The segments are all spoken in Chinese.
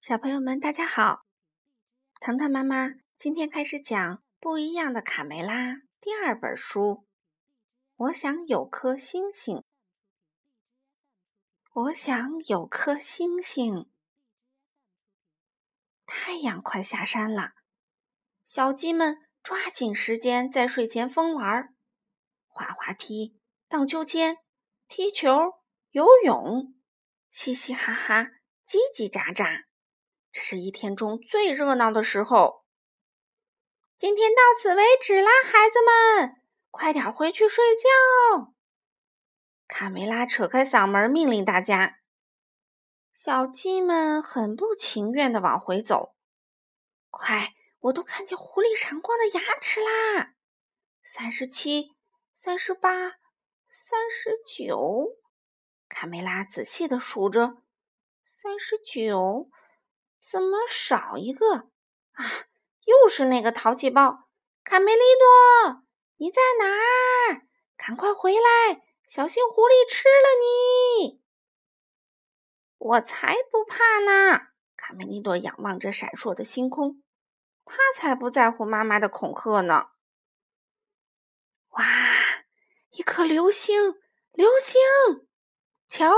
小朋友们，大家好！糖糖妈妈今天开始讲《不一样的卡梅拉》第二本书。我想有颗星星，我想有颗星星。太阳快下山了，小鸡们抓紧时间在睡前疯玩，滑滑梯、荡秋千、踢球、游泳，嘻嘻哈哈，叽叽喳喳。这是一天中最热闹的时候。今天到此为止啦，孩子们，快点回去睡觉。卡梅拉扯开嗓门命令大家。小鸡们很不情愿的往回走。快，我都看见狐狸闪光的牙齿啦！三十七，三十八，三十九。卡梅拉仔细的数着，三十九。怎么少一个啊？又是那个淘气包卡梅利多，你在哪儿？赶快回来，小心狐狸吃了你！我才不怕呢！卡梅利多仰望着闪烁的星空，他才不在乎妈妈的恐吓呢。哇，一颗流星，流星！瞧，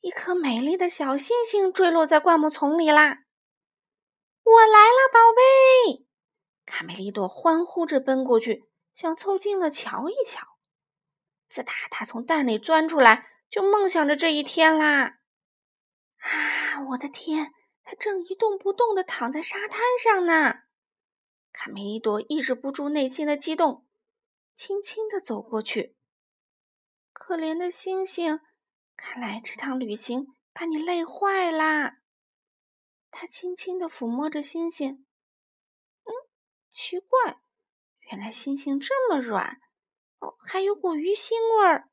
一颗美丽的小星星坠落在灌木丛里啦！我来了，宝贝！卡梅利多欢呼着奔过去，想凑近了瞧一瞧。自打他从蛋里钻出来，就梦想着这一天啦。啊，我的天！他正一动不动地躺在沙滩上呢。卡梅利多抑制不住内心的激动，轻轻地走过去。可怜的星星，看来这趟旅行把你累坏啦。他轻轻地抚摸着星星，嗯，奇怪，原来星星这么软，哦，还有股鱼腥味儿。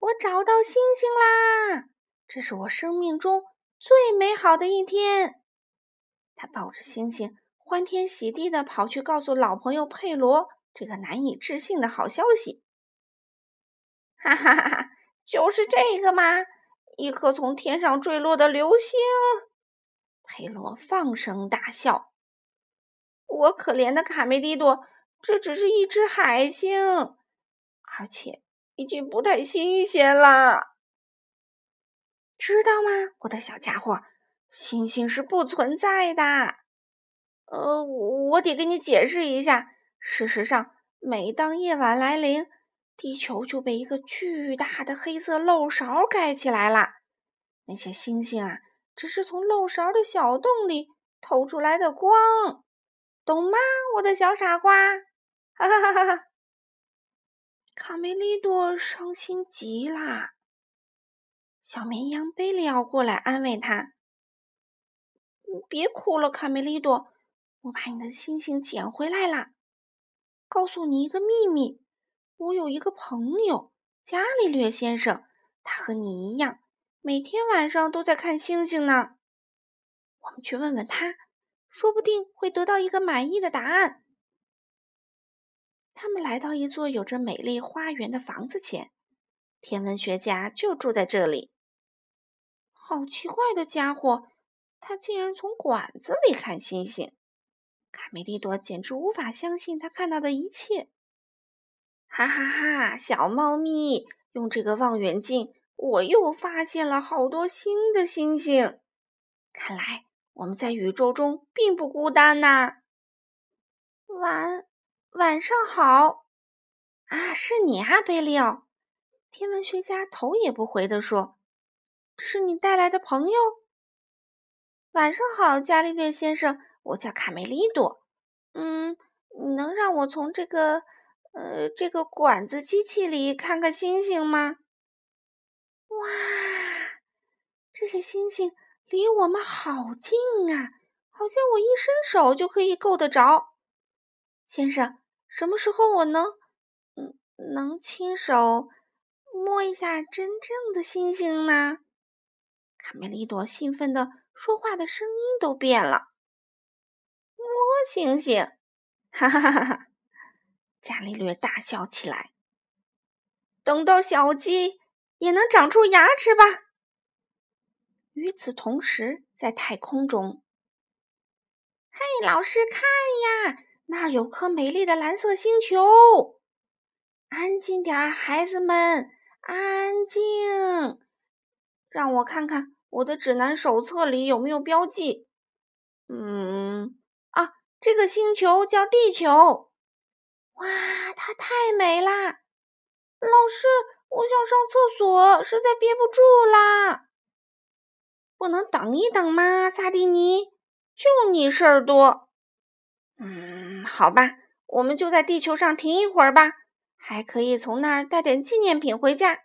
我找到星星啦！这是我生命中最美好的一天。他抱着星星，欢天喜地的跑去告诉老朋友佩罗这个难以置信的好消息。哈哈哈哈！就是这个吗？一颗从天上坠落的流星。佩罗放声大笑：“我可怜的卡梅利多，这只是一只海星，而且已经不太新鲜了。知道吗，我的小家伙？星星是不存在的。呃，我得跟你解释一下。事实上，每当夜晚来临，地球就被一个巨大的黑色漏勺盖起来了。那些星星啊。”只是从漏勺的小洞里透出来的光，懂吗，我的小傻瓜？哈哈哈哈哈！卡梅利多伤心极啦。小绵羊贝利奥过来安慰他：“别哭了，卡梅利多，我把你的星星捡回来啦。告诉你一个秘密，我有一个朋友，伽利略先生，他和你一样。”每天晚上都在看星星呢，我们去问问他，说不定会得到一个满意的答案。他们来到一座有着美丽花园的房子前，天文学家就住在这里。好奇怪的家伙，他竟然从管子里看星星！卡梅利多简直无法相信他看到的一切。哈哈哈，小猫咪，用这个望远镜。我又发现了好多新的星星，看来我们在宇宙中并不孤单呐。晚晚上好，啊，是你啊，贝利奥！天文学家头也不回地说：“这是你带来的朋友。”晚上好，伽利略先生，我叫卡梅利多。嗯，你能让我从这个呃这个管子机器里看看星星吗？哇，这些星星离我们好近啊，好像我一伸手就可以够得着。先生，什么时候我能，嗯，能亲手摸一下真正的星星呢？卡梅利多兴奋的说话的声音都变了。摸星星，哈哈哈哈哈！伽利略大笑起来。等到小鸡。也能长出牙齿吧？与此同时，在太空中，嘿，老师看呀，那儿有颗美丽的蓝色星球。安静点儿，孩子们，安静。让我看看我的指南手册里有没有标记。嗯，啊，这个星球叫地球。哇，它太美啦！老师，我想上厕所，实在憋不住啦。不能等一等吗，萨蒂尼？就你事儿多。嗯，好吧，我们就在地球上停一会儿吧，还可以从那儿带点纪念品回家。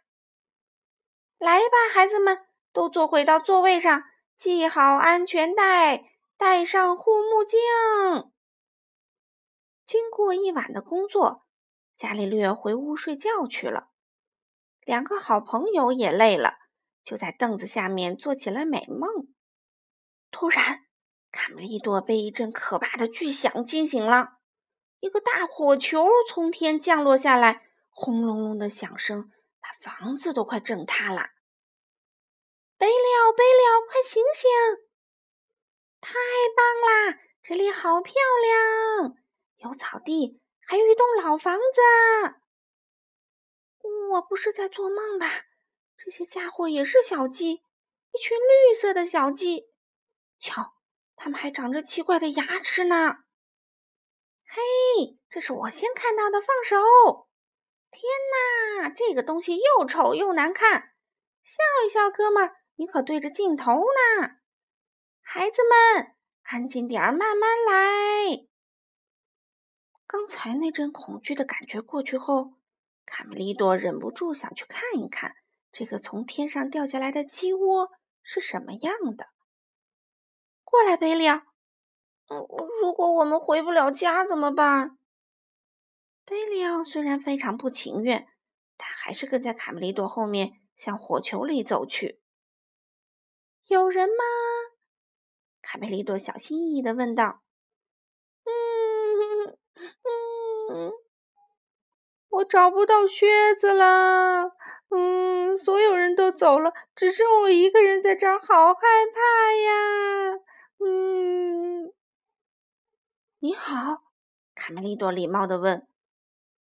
来吧，孩子们，都坐回到座位上，系好安全带，戴上护目镜。经过一晚的工作，伽利略回屋睡觉去了。两个好朋友也累了。就在凳子下面做起了美梦。突然，卡梅利多被一阵可怕的巨响惊醒了。一个大火球从天降落下来，轰隆隆的响声把房子都快震塌了。贝利奥，贝利奥，快醒醒！太棒啦，这里好漂亮，有草地，还有一栋老房子。我不是在做梦吧？这些家伙也是小鸡，一群绿色的小鸡。瞧，它们还长着奇怪的牙齿呢。嘿，这是我先看到的，放手！天哪，这个东西又丑又难看。笑一笑，哥们儿，你可对着镜头呢。孩子们，安静点儿，慢慢来。刚才那阵恐惧的感觉过去后，卡梅利多忍不住想去看一看。这个从天上掉下来的鸡窝是什么样的？过来，贝利奥。如果我们回不了家怎么办？贝利奥虽然非常不情愿，但还是跟在卡梅利多后面向火球里走去。有人吗？卡梅利多小心翼翼地问道。嗯嗯，我找不到靴子了。嗯，所有人都走了，只剩我一个人在这儿，好害怕呀！嗯，你好，卡梅利多礼貌的问：“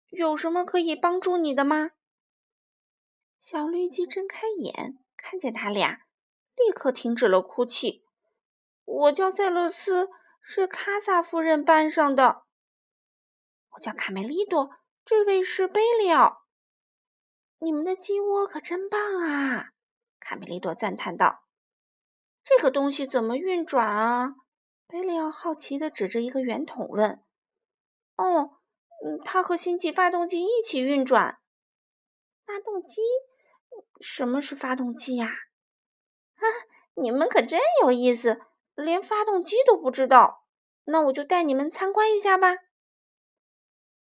有什么可以帮助你的吗？”小绿鸡睁开眼，看见他俩，立刻停止了哭泣。我叫塞勒斯，是卡萨夫人班上的。我叫卡梅利多，这位是贝利奥。你们的鸡窝可真棒啊！卡梅利多赞叹道：“这个东西怎么运转啊？”贝利奥好奇地指着一个圆筒问：“哦，嗯，它和星际发动机一起运转。发动机？什么是发动机呀？”哈，你们可真有意思，连发动机都不知道。那我就带你们参观一下吧。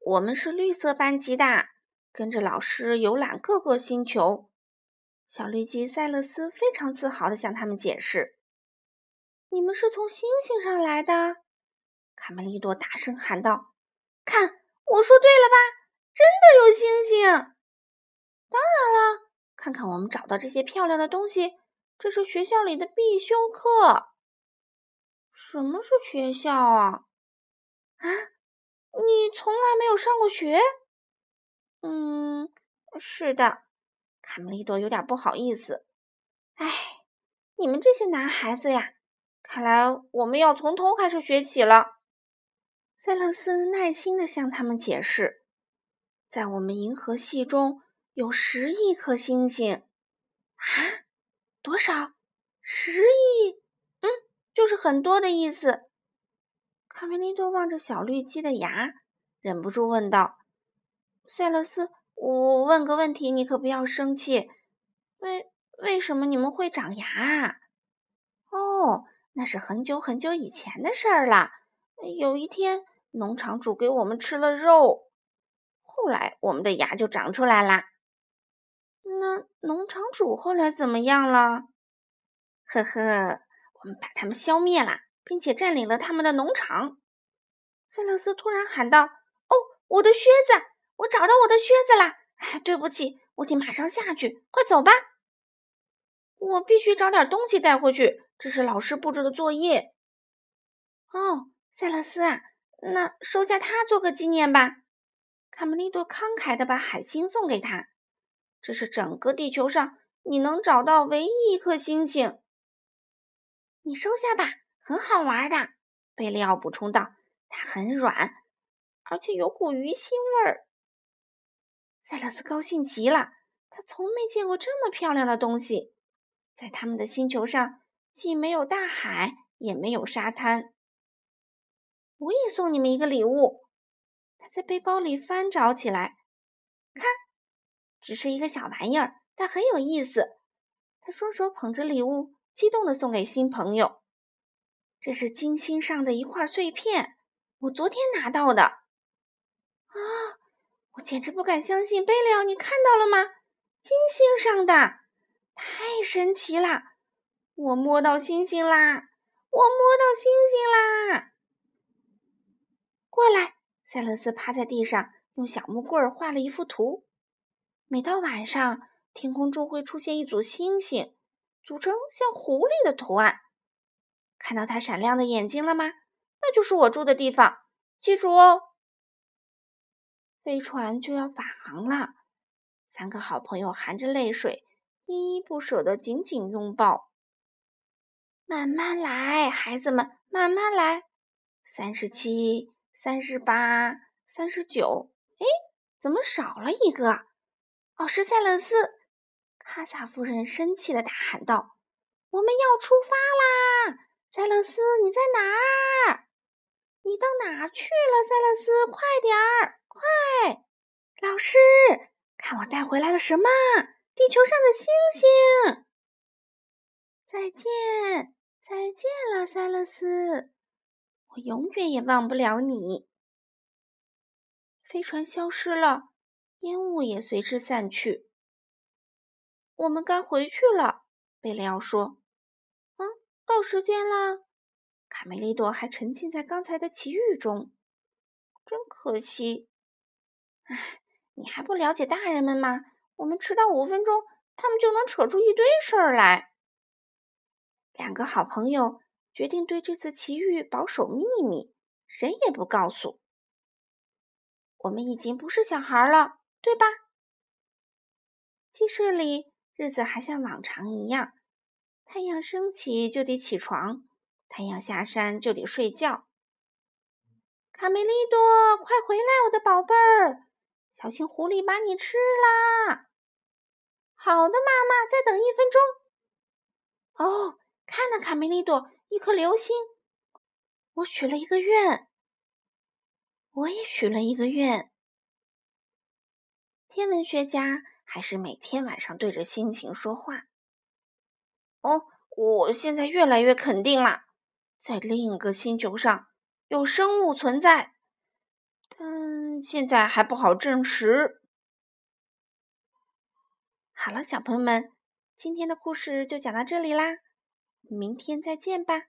我们是绿色班级的。跟着老师游览各个星球，小绿鸡塞勒斯非常自豪地向他们解释：“你们是从星星上来的。”卡梅利多大声喊道：“看，我说对了吧？真的有星星！当然了，看看我们找到这些漂亮的东西，这是学校里的必修课。什么是学校啊？啊，你从来没有上过学？”嗯，是的，卡梅利多有点不好意思。哎，你们这些男孩子呀，看来我们要从头开始学起了。塞勒斯耐心的向他们解释，在我们银河系中有十亿颗星星。啊？多少？十亿？嗯，就是很多的意思。卡梅利多望着小绿鸡的牙，忍不住问道。塞勒斯，我问个问题，你可不要生气。为为什么你们会长牙啊？哦，那是很久很久以前的事儿了。有一天，农场主给我们吃了肉，后来我们的牙就长出来啦。那农场主后来怎么样了？呵呵，我们把他们消灭了，并且占领了他们的农场。塞勒斯突然喊道：“哦，我的靴子！”我找到我的靴子了，哎，对不起，我得马上下去，快走吧。我必须找点东西带回去，这是老师布置的作业。哦，塞勒斯啊，那收下它做个纪念吧。卡梅利多慷慨地把海星送给他，这是整个地球上你能找到唯一一颗星星。你收下吧，很好玩的。贝利奥补充道：“它很软，而且有股鱼腥味儿。”塞勒斯高兴极了，他从没见过这么漂亮的东西。在他们的星球上，既没有大海，也没有沙滩。我也送你们一个礼物。他在背包里翻找起来，看，只是一个小玩意儿，但很有意思。他双手捧着礼物，激动地送给新朋友。这是金星上的一块碎片，我昨天拿到的。啊，我简直不敢相信！贝利奥，你看到了吗？金星上的，太神奇了！我摸到星星啦！我摸到星星啦！过来，塞勒斯趴在地上，用小木棍画了一幅图。每到晚上，天空中会出现一组星星，组成像狐狸的图案。看到它闪亮的眼睛了吗？那就是我住的地方，记住哦。飞船就要返航了，三个好朋友含着泪水，依依不舍的紧紧拥抱。慢慢来，孩子们，慢慢来。三十七。三十八，三十九，哎，怎么少了一个？哦，是塞勒斯！卡萨夫人生气的大喊道：“我们要出发啦！塞勒斯，你在哪儿？你到哪去了？塞勒斯，快点儿，快！老师，看我带回来了什么？地球上的星星！再见，再见了，塞勒斯。”我永远也忘不了你。飞船消失了，烟雾也随之散去。我们该回去了，贝利奥说。“，到时间了。”卡梅利多还沉浸在刚才的奇遇中，真可惜。唉，你还不了解大人们吗？我们迟到五分钟，他们就能扯出一堆事儿来。两个好朋友。决定对这次奇遇保守秘密，谁也不告诉。我们已经不是小孩了，对吧？鸡舍里日子还像往常一样，太阳升起就得起床，太阳下山就得睡觉。卡梅利多，快回来，我的宝贝儿！小心狐狸把你吃啦！好的，妈妈，再等一分钟。哦，看呐，卡梅利多。一颗流星，我许了一个愿，我也许了一个愿。天文学家还是每天晚上对着星星说话。哦，我现在越来越肯定啦，在另一个星球上有生物存在，但现在还不好证实。好了，小朋友们，今天的故事就讲到这里啦。明天再见吧。